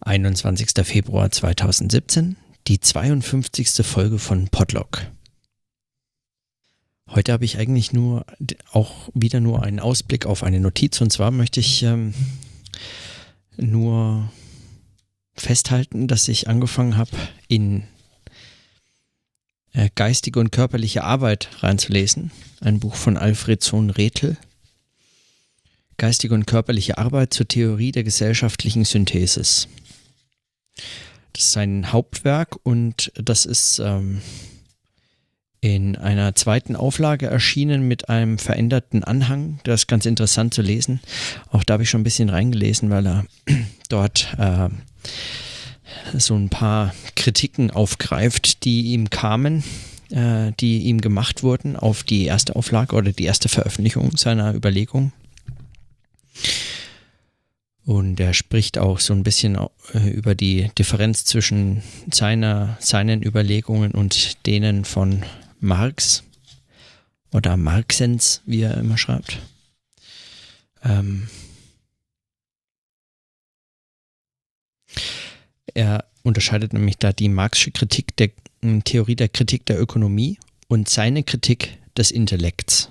21. Februar 2017, die 52. Folge von Podlog. Heute habe ich eigentlich nur auch wieder nur einen Ausblick auf eine Notiz und zwar möchte ich ähm, nur festhalten, dass ich angefangen habe, in äh, geistige und körperliche Arbeit reinzulesen. Ein Buch von Alfred Sohn-Rethel. Geistige und körperliche Arbeit zur Theorie der gesellschaftlichen Synthesis. Das ist sein Hauptwerk und das ist ähm, in einer zweiten Auflage erschienen mit einem veränderten Anhang. Das ist ganz interessant zu lesen. Auch da habe ich schon ein bisschen reingelesen, weil er dort äh, so ein paar Kritiken aufgreift, die ihm kamen, äh, die ihm gemacht wurden auf die erste Auflage oder die erste Veröffentlichung seiner Überlegung. Und er spricht auch so ein bisschen äh, über die Differenz zwischen seiner, seinen Überlegungen und denen von Marx oder Marxens, wie er immer schreibt. Ähm er unterscheidet nämlich da die Marxische Kritik der Theorie der Kritik der Ökonomie und seine Kritik des Intellekts.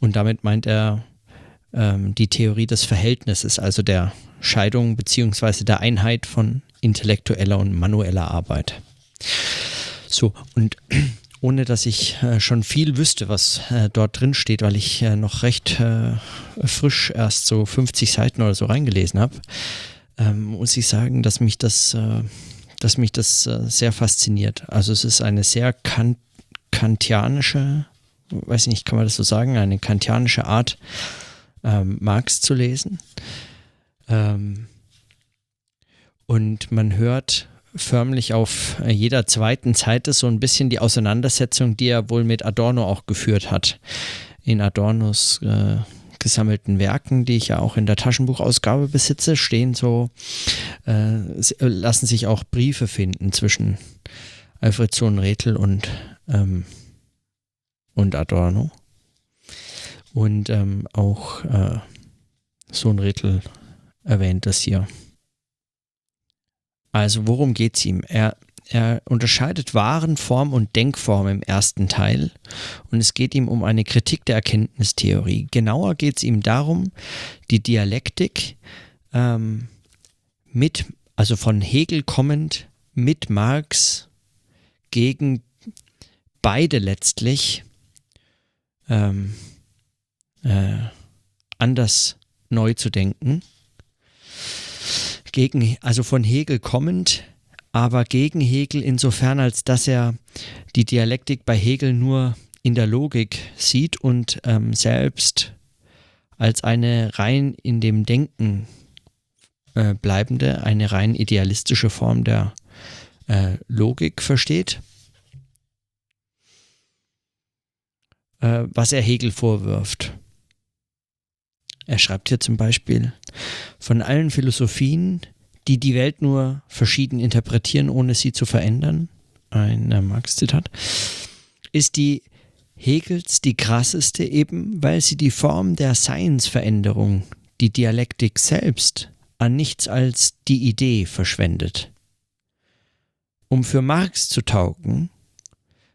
Und damit meint er ähm, die Theorie des Verhältnisses, also der Scheidung beziehungsweise der Einheit von intellektueller und manueller Arbeit. So, und ohne dass ich äh, schon viel wüsste, was äh, dort drin steht, weil ich äh, noch recht äh, frisch erst so 50 Seiten oder so reingelesen habe, ähm, muss ich sagen, dass mich das, äh, dass mich das äh, sehr fasziniert. Also es ist eine sehr kant kantianische, weiß nicht, kann man das so sagen, eine kantianische Art, ähm, Marx zu lesen. Ähm, und man hört förmlich auf jeder zweiten Seite so ein bisschen die Auseinandersetzung, die er wohl mit Adorno auch geführt hat. In Adornos äh, gesammelten Werken, die ich ja auch in der Taschenbuchausgabe besitze, stehen so, äh, lassen sich auch Briefe finden zwischen Alfred Sohn-Rethel und, ähm, und Adorno. Und ähm, auch äh, Sohn-Rethel erwähnt das hier. Also worum geht es ihm? Er, er unterscheidet Waren, Form und Denkform im ersten Teil und es geht ihm um eine Kritik der Erkenntnistheorie. Genauer geht es ihm darum, die Dialektik ähm, mit, also von Hegel kommend, mit Marx gegen beide letztlich ähm, äh, anders neu zu denken. Gegen, also von Hegel kommend, aber gegen Hegel insofern, als dass er die Dialektik bei Hegel nur in der Logik sieht und ähm, selbst als eine rein in dem Denken äh, bleibende, eine rein idealistische Form der äh, Logik versteht. Äh, was er Hegel vorwirft. Er schreibt hier zum Beispiel, von allen Philosophien, die die Welt nur verschieden interpretieren, ohne sie zu verändern, ein äh, Marx-Zitat, ist die Hegels die krasseste eben, weil sie die Form der Seinsveränderung, die Dialektik selbst, an nichts als die Idee verschwendet. Um für Marx zu taugen,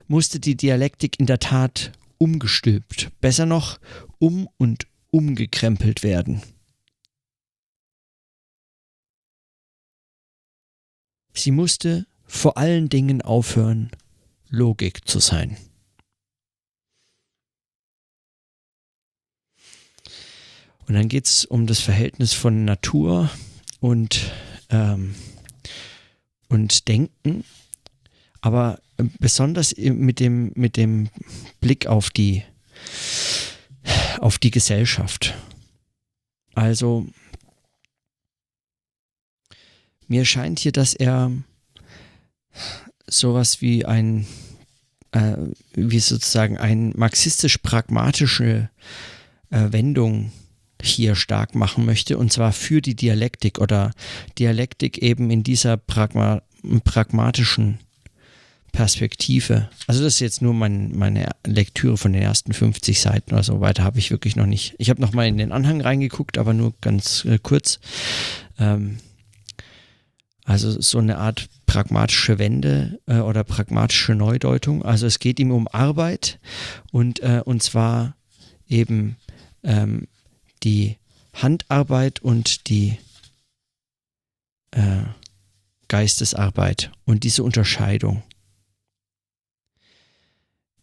musste die Dialektik in der Tat umgestülpt, besser noch um und umgekrempelt werden. Sie musste vor allen Dingen aufhören, Logik zu sein. Und dann geht es um das Verhältnis von Natur und, ähm, und Denken, aber besonders mit dem, mit dem Blick auf die auf die Gesellschaft. Also mir scheint hier, dass er sowas wie ein, äh, wie sozusagen ein marxistisch-pragmatische äh, Wendung hier stark machen möchte, und zwar für die Dialektik oder Dialektik eben in dieser Pragma pragmatischen Perspektive. Also das ist jetzt nur mein, meine Lektüre von den ersten 50 Seiten oder so. Weiter habe ich wirklich noch nicht. Ich habe noch mal in den Anhang reingeguckt, aber nur ganz äh, kurz. Ähm, Also so eine Art pragmatische Wende äh, oder pragmatische Neudeutung. Also es geht ihm um Arbeit und, äh, und zwar eben ähm, die Handarbeit und die äh, Geistesarbeit und diese Unterscheidung.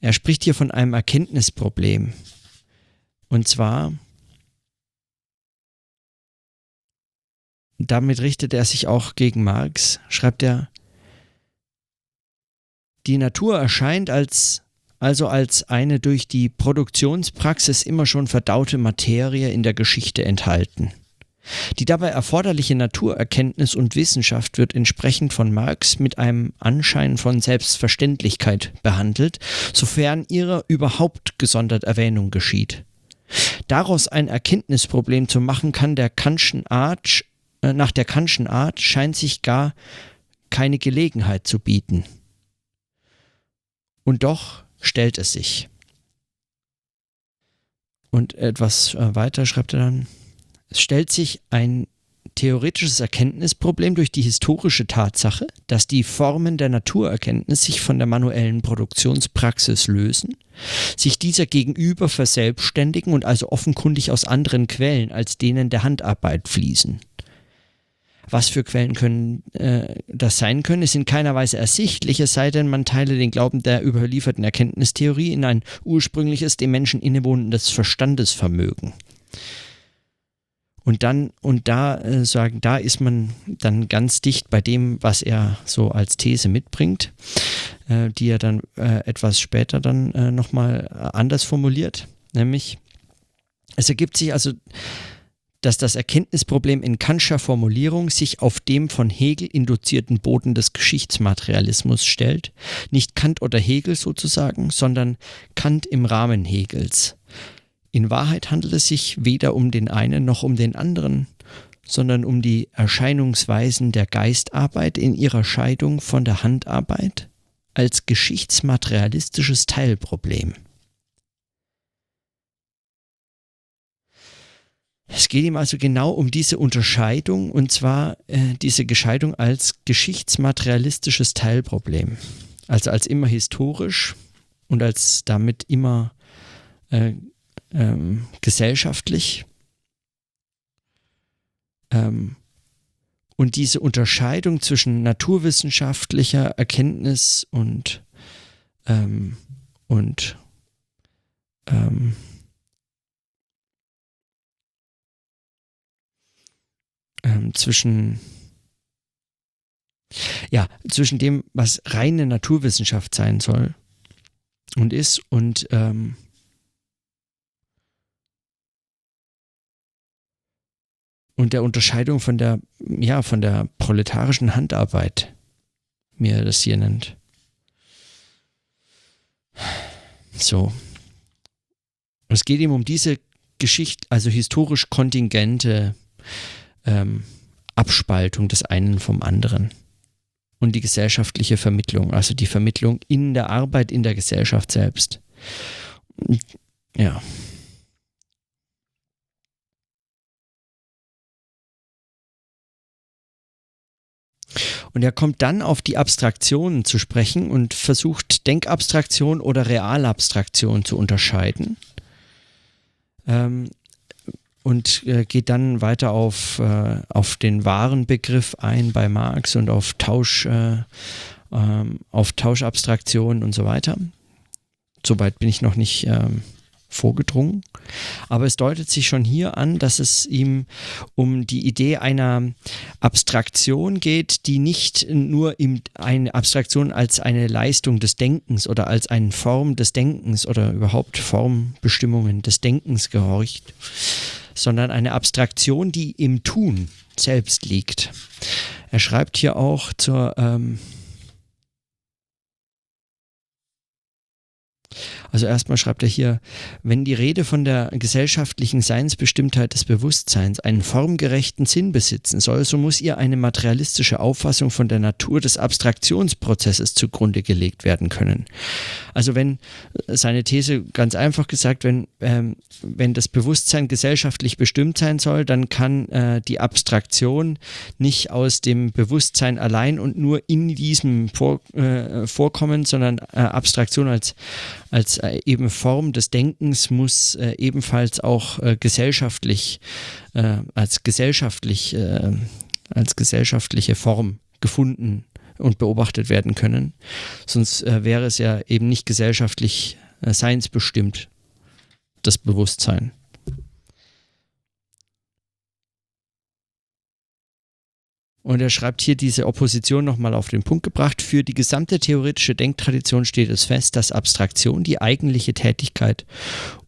Er spricht hier von einem Erkenntnisproblem. Und zwar, damit richtet er sich auch gegen Marx, schreibt er, die Natur erscheint als, also als eine durch die Produktionspraxis immer schon verdaute Materie in der Geschichte enthalten. Die dabei erforderliche Naturerkenntnis und Wissenschaft wird entsprechend von Marx mit einem Anschein von Selbstverständlichkeit behandelt, sofern ihrer überhaupt gesondert Erwähnung geschieht. Daraus ein Erkenntnisproblem zu machen, kann der Kantschen Art, äh, nach der Kantschen Art scheint sich gar keine Gelegenheit zu bieten. Und doch stellt es sich. Und etwas äh, weiter schreibt er dann, stellt sich ein theoretisches Erkenntnisproblem durch die historische Tatsache, dass die Formen der Naturerkenntnis sich von der manuellen Produktionspraxis lösen, sich dieser gegenüber verselbstständigen und also offenkundig aus anderen Quellen als denen der Handarbeit fließen. Was für Quellen können äh, das sein können, ist in keiner Weise ersichtlich, es sei denn, man teile den Glauben der überlieferten Erkenntnistheorie in ein ursprüngliches, dem Menschen innewohnendes Verstandesvermögen. Und dann, und da äh, sagen, da ist man dann ganz dicht bei dem, was er so als These mitbringt, äh, die er dann äh, etwas später dann äh, nochmal äh, anders formuliert. Nämlich, es ergibt sich also, dass das Erkenntnisproblem in Kantscher Formulierung sich auf dem von Hegel induzierten Boden des Geschichtsmaterialismus stellt. Nicht Kant oder Hegel sozusagen, sondern Kant im Rahmen Hegels. In Wahrheit handelt es sich weder um den einen noch um den anderen, sondern um die Erscheinungsweisen der Geistarbeit in ihrer Scheidung von der Handarbeit als geschichtsmaterialistisches Teilproblem. Es geht ihm also genau um diese Unterscheidung und zwar äh, diese Gescheidung als geschichtsmaterialistisches Teilproblem. Also als immer historisch und als damit immer äh, ähm, gesellschaftlich. Ähm, und diese Unterscheidung zwischen naturwissenschaftlicher Erkenntnis und, ähm, und ähm, ähm, zwischen ja, zwischen dem, was reine Naturwissenschaft sein soll und ist und ähm, und der Unterscheidung von der, ja, von der proletarischen Handarbeit, wie er das hier nennt. So. Es geht ihm um diese Geschichte, also historisch kontingente ähm, Abspaltung des einen vom anderen und die gesellschaftliche Vermittlung, also die Vermittlung in der Arbeit, in der Gesellschaft selbst. Ja. Und er kommt dann auf die Abstraktionen zu sprechen und versucht Denkabstraktion oder Realabstraktion zu unterscheiden. Ähm, und äh, geht dann weiter auf, äh, auf den wahren Begriff ein bei Marx und auf Tausch, äh, ähm, auf Tauschabstraktion und so weiter. Soweit bin ich noch nicht ähm, vorgedrungen. Aber es deutet sich schon hier an, dass es ihm um die Idee einer Abstraktion geht, die nicht nur ihm eine Abstraktion als eine Leistung des Denkens oder als eine Form des Denkens oder überhaupt Formbestimmungen des Denkens gehorcht, sondern eine Abstraktion, die im Tun selbst liegt. Er schreibt hier auch zur ähm, Also erstmal schreibt er hier, wenn die Rede von der gesellschaftlichen Seinsbestimmtheit des Bewusstseins einen formgerechten Sinn besitzen soll, so muss ihr eine materialistische Auffassung von der Natur des Abstraktionsprozesses zugrunde gelegt werden können. Also wenn seine These ganz einfach gesagt, wenn, ähm, wenn das Bewusstsein gesellschaftlich bestimmt sein soll, dann kann äh, die Abstraktion nicht aus dem Bewusstsein allein und nur in diesem Vor, äh, Vorkommen, sondern äh, Abstraktion als, als äh, eben Form des Denkens muss äh, ebenfalls auch äh, gesellschaftlich, als gesellschaftlich, als gesellschaftliche Form gefunden und beobachtet werden können. Sonst wäre es ja eben nicht gesellschaftlich seinsbestimmt, das Bewusstsein. Und er schreibt hier diese Opposition nochmal auf den Punkt gebracht. Für die gesamte theoretische Denktradition steht es fest, dass Abstraktion die eigentliche Tätigkeit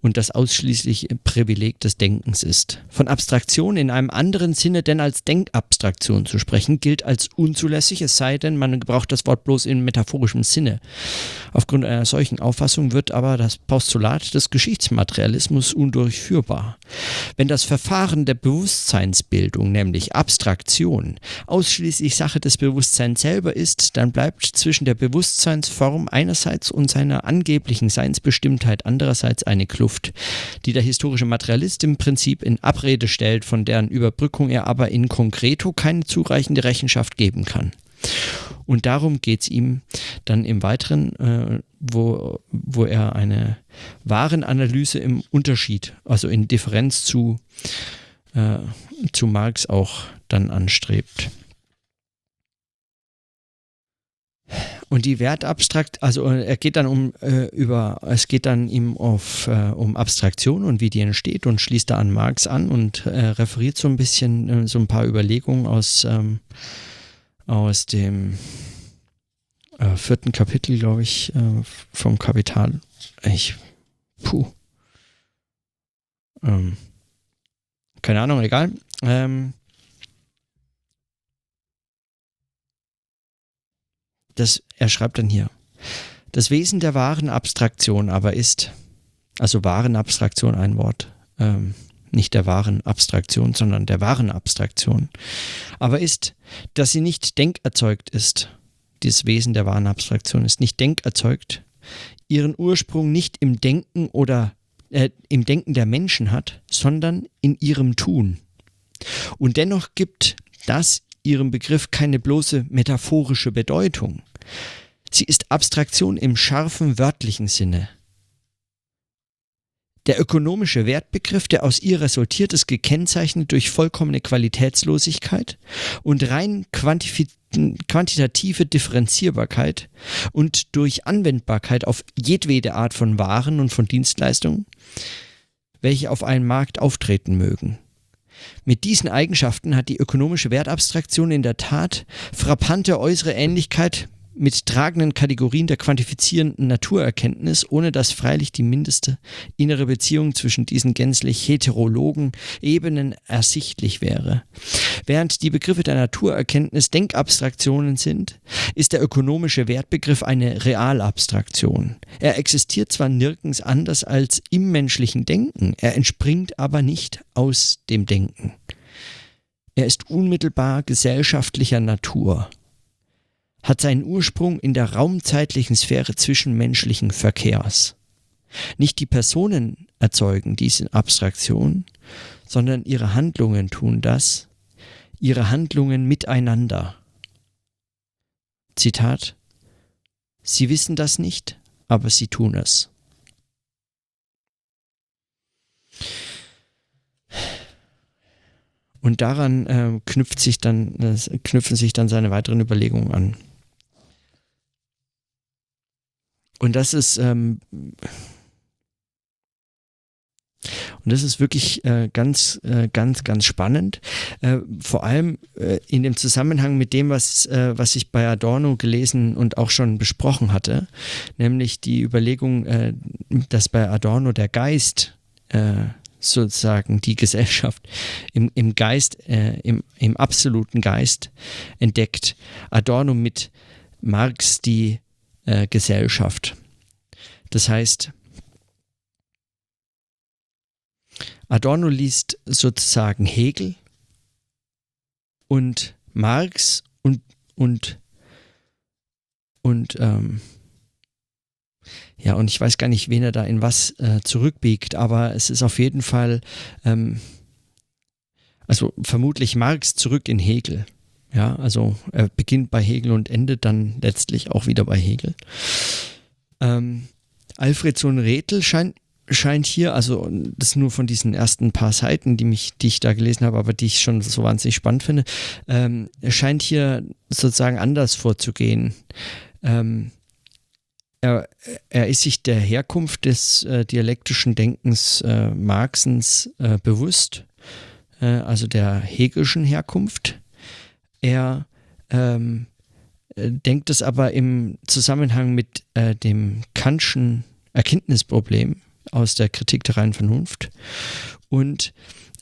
und das ausschließliche Privileg des Denkens ist. Von Abstraktion in einem anderen Sinne denn als Denkabstraktion zu sprechen, gilt als unzulässig, es sei denn, man gebraucht das Wort bloß in metaphorischem Sinne. Aufgrund einer solchen Auffassung wird aber das Postulat des Geschichtsmaterialismus undurchführbar. Wenn das Verfahren der Bewusstseinsbildung, nämlich Abstraktion, ausschließlich Sache des Bewusstseins selber ist, dann bleibt zwischen der Bewusstseinsform einerseits und seiner angeblichen Seinsbestimmtheit andererseits eine Kluft Zukunft, die der historische Materialist im Prinzip in Abrede stellt, von deren Überbrückung er aber in concreto keine zureichende Rechenschaft geben kann. Und darum geht es ihm dann im Weiteren, äh, wo, wo er eine Warenanalyse im Unterschied, also in Differenz zu, äh, zu Marx auch dann anstrebt. Und die Wertabstrakt, also äh, er geht dann um äh, über, es geht dann ihm auf äh, um Abstraktion und wie die entsteht und schließt da an Marx an und äh, referiert so ein bisschen äh, so ein paar Überlegungen aus ähm, aus dem äh, vierten Kapitel, glaube ich, vom Kapital. Ich, puh, ähm, keine Ahnung, egal. Ähm, das, er schreibt dann hier, das Wesen der wahren Abstraktion aber ist, also wahren Abstraktion ein Wort, ähm, nicht der wahren Abstraktion, sondern der wahren Abstraktion, aber ist, dass sie nicht denkerzeugt ist. Dieses Wesen der wahren Abstraktion ist nicht denkerzeugt, ihren Ursprung nicht im Denken oder äh, im Denken der Menschen hat, sondern in ihrem Tun. Und dennoch gibt das ihrem Begriff keine bloße metaphorische Bedeutung. Sie ist Abstraktion im scharfen wörtlichen Sinne. Der ökonomische Wertbegriff, der aus ihr resultiert, ist gekennzeichnet durch vollkommene Qualitätslosigkeit und rein quantitative Differenzierbarkeit und durch Anwendbarkeit auf jedwede Art von Waren und von Dienstleistungen, welche auf einem Markt auftreten mögen. Mit diesen Eigenschaften hat die ökonomische Wertabstraktion in der Tat frappante äußere Ähnlichkeit mit tragenden Kategorien der quantifizierenden Naturerkenntnis, ohne dass freilich die mindeste innere Beziehung zwischen diesen gänzlich heterologen Ebenen ersichtlich wäre. Während die Begriffe der Naturerkenntnis Denkabstraktionen sind, ist der ökonomische Wertbegriff eine Realabstraktion. Er existiert zwar nirgends anders als im menschlichen Denken, er entspringt aber nicht aus dem Denken. Er ist unmittelbar gesellschaftlicher Natur hat seinen Ursprung in der raumzeitlichen Sphäre zwischenmenschlichen Verkehrs. Nicht die Personen erzeugen diese Abstraktion, sondern ihre Handlungen tun das, ihre Handlungen miteinander. Zitat Sie wissen das nicht, aber sie tun es. Und daran äh, knüpft sich dann, äh, knüpfen sich dann seine weiteren Überlegungen an. Und das ist, ähm, und das ist wirklich äh, ganz, äh, ganz, ganz spannend. Äh, vor allem äh, in dem Zusammenhang mit dem, was, äh, was ich bei Adorno gelesen und auch schon besprochen hatte, nämlich die Überlegung, äh, dass bei Adorno der Geist sozusagen die Gesellschaft im, im Geist, im, im absoluten Geist entdeckt. Adorno mit Marx die äh, Gesellschaft. Das heißt, Adorno liest sozusagen Hegel und Marx und, und, und, ähm, ja, und ich weiß gar nicht, wen er da in was äh, zurückbiegt, aber es ist auf jeden Fall, ähm, also vermutlich Marx zurück in Hegel. Ja, also er beginnt bei Hegel und endet dann letztlich auch wieder bei Hegel. Ähm, Alfred Sohn Rethel scheint scheint hier, also das nur von diesen ersten paar Seiten, die mich, die ich da gelesen habe, aber die ich schon so wahnsinnig spannend finde, ähm, scheint hier sozusagen anders vorzugehen. Ähm, er, er, ist sich der Herkunft des äh, dialektischen Denkens äh, Marxens äh, bewusst, äh, also der hegelischen Herkunft. Er ähm, äh, denkt es aber im Zusammenhang mit äh, dem Kantschen Erkenntnisproblem aus der Kritik der reinen Vernunft und,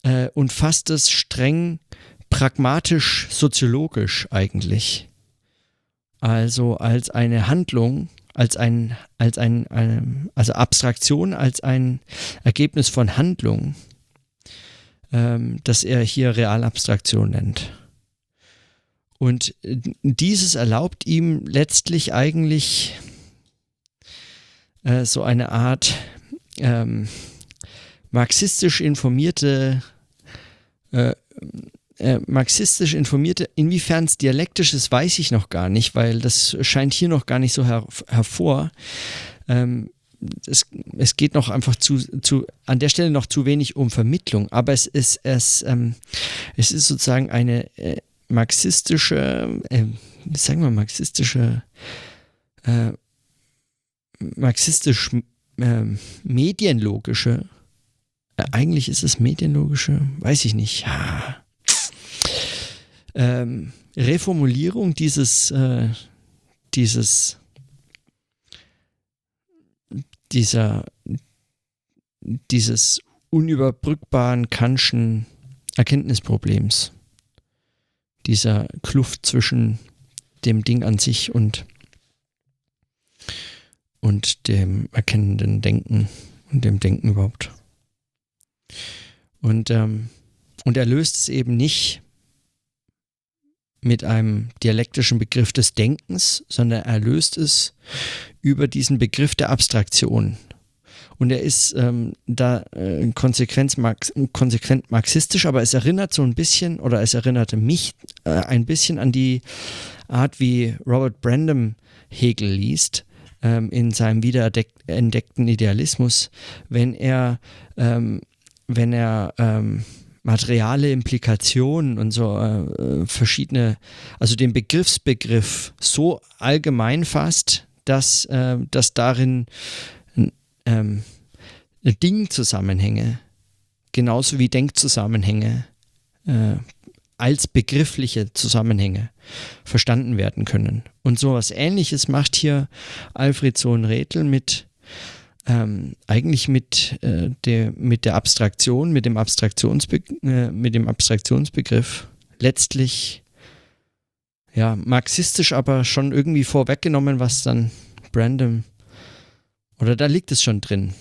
äh, und fasst es streng pragmatisch soziologisch eigentlich. Also als eine Handlung, als ein, als ein, eine, also Abstraktion als ein Ergebnis von Handlung, ähm, das er hier Realabstraktion nennt. Und dieses erlaubt ihm letztlich eigentlich äh, so eine Art ähm, marxistisch informierte äh, äh, marxistisch informierte, inwiefern es dialektisch ist, weiß ich noch gar nicht, weil das scheint hier noch gar nicht so her hervor. Ähm, es, es geht noch einfach zu, zu, an der Stelle noch zu wenig um Vermittlung, aber es ist, es, ähm, es ist sozusagen eine äh, marxistische, äh, sagen wir marxistische, äh, marxistisch äh, medienlogische, äh, eigentlich ist es medienlogische, weiß ich nicht, ja. ähm, Reformulierung dieses, äh, dieses, dieser, dieses unüberbrückbaren Kantschen Erkenntnisproblems, dieser Kluft zwischen dem Ding an sich und und dem erkennenden Denken und dem Denken überhaupt. Und, ähm, und er löst es eben nicht mit einem dialektischen Begriff des Denkens, sondern er löst es über diesen Begriff der Abstraktion. Und er ist ähm, da äh, konsequent, marx konsequent marxistisch, aber es erinnert so ein bisschen, oder es erinnerte mich äh, ein bisschen an die Art, wie Robert Brandom Hegel liest, ähm, in seinem wiederentdeckten Idealismus, wenn er, ähm, wenn er ähm, materiale Implikationen und so äh, verschiedene, also den Begriffsbegriff so allgemein fasst, dass, äh, dass darin ähm, Dingzusammenhänge genauso wie Denkzusammenhänge äh, als begriffliche Zusammenhänge verstanden werden können. Und so etwas ähnliches macht hier Alfred Sohn Rethel mit ähm, eigentlich mit, äh, der, mit der Abstraktion, mit dem, Abstraktionsbe äh, mit dem Abstraktionsbegriff letztlich ja, marxistisch, aber schon irgendwie vorweggenommen, was dann Brandon oder da liegt es schon drin.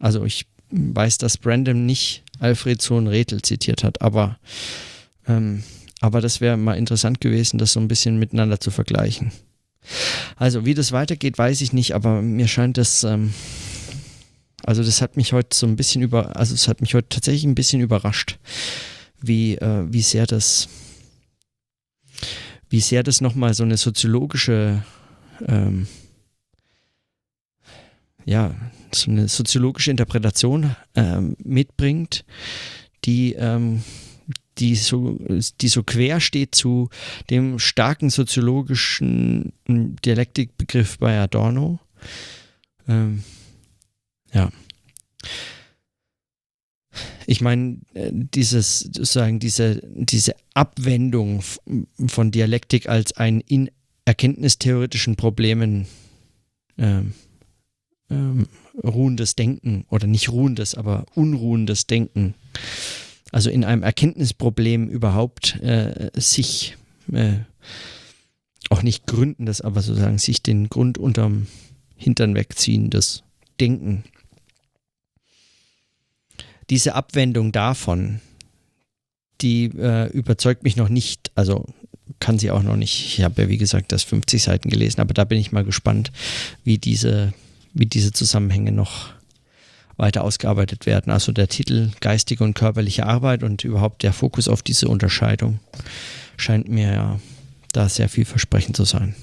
Also ich weiß, dass Brandon nicht Alfred Sohn Rethel zitiert hat, aber ähm, aber das wäre mal interessant gewesen, das so ein bisschen miteinander zu vergleichen. Also, wie das weitergeht, weiß ich nicht, aber mir scheint das, ähm, also das hat mich heute so ein bisschen über, also es hat mich heute tatsächlich ein bisschen überrascht, wie, äh, wie sehr das, wie sehr das nochmal so eine soziologische, ähm, ja, so eine soziologische Interpretation ähm, mitbringt, die, ähm, die so, die so quer steht zu dem starken soziologischen Dialektikbegriff bei Adorno. Ähm, ja. Ich meine, äh, dieses, sozusagen diese, diese Abwendung von Dialektik als ein in erkenntnistheoretischen Problemen ähm, ruhendes Denken oder nicht ruhendes, aber unruhendes Denken also in einem Erkenntnisproblem überhaupt äh, sich äh, auch nicht gründen, das aber sozusagen sich den Grund unterm Hintern wegziehen, das Denken. diese Abwendung davon, die äh, überzeugt mich noch nicht. Also kann sie auch noch nicht. Ich habe ja, wie gesagt, das 50 Seiten gelesen, aber da bin ich mal gespannt, wie diese, wie diese Zusammenhänge noch weiter ausgearbeitet werden. Also der Titel geistige und körperliche Arbeit und überhaupt der Fokus auf diese Unterscheidung scheint mir ja da sehr vielversprechend zu sein.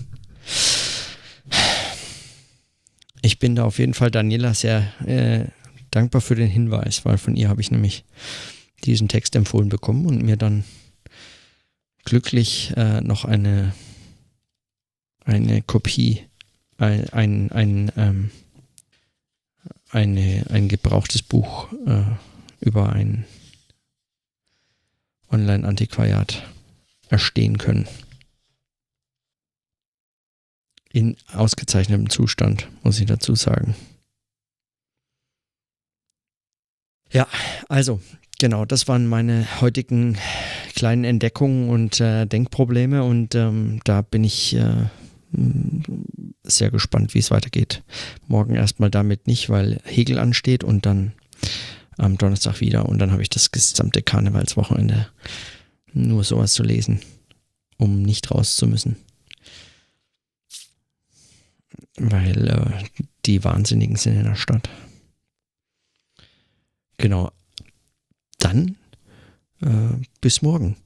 Ich bin da auf jeden Fall Daniela sehr äh, dankbar für den Hinweis, weil von ihr habe ich nämlich diesen Text empfohlen bekommen und mir dann glücklich äh, noch eine, eine Kopie, ein, ein, ähm, eine, ein gebrauchtes Buch äh, über ein Online-Antiquariat erstehen können. In ausgezeichnetem Zustand, muss ich dazu sagen. Ja, also genau, das waren meine heutigen kleinen Entdeckungen und äh, Denkprobleme und ähm, da bin ich äh, sehr gespannt, wie es weitergeht. Morgen erstmal damit nicht, weil Hegel ansteht und dann am Donnerstag wieder und dann habe ich das gesamte Karnevalswochenende nur sowas zu lesen, um nicht raus zu müssen. Weil äh, die Wahnsinnigen sind in der Stadt. Genau. Dann äh, bis morgen.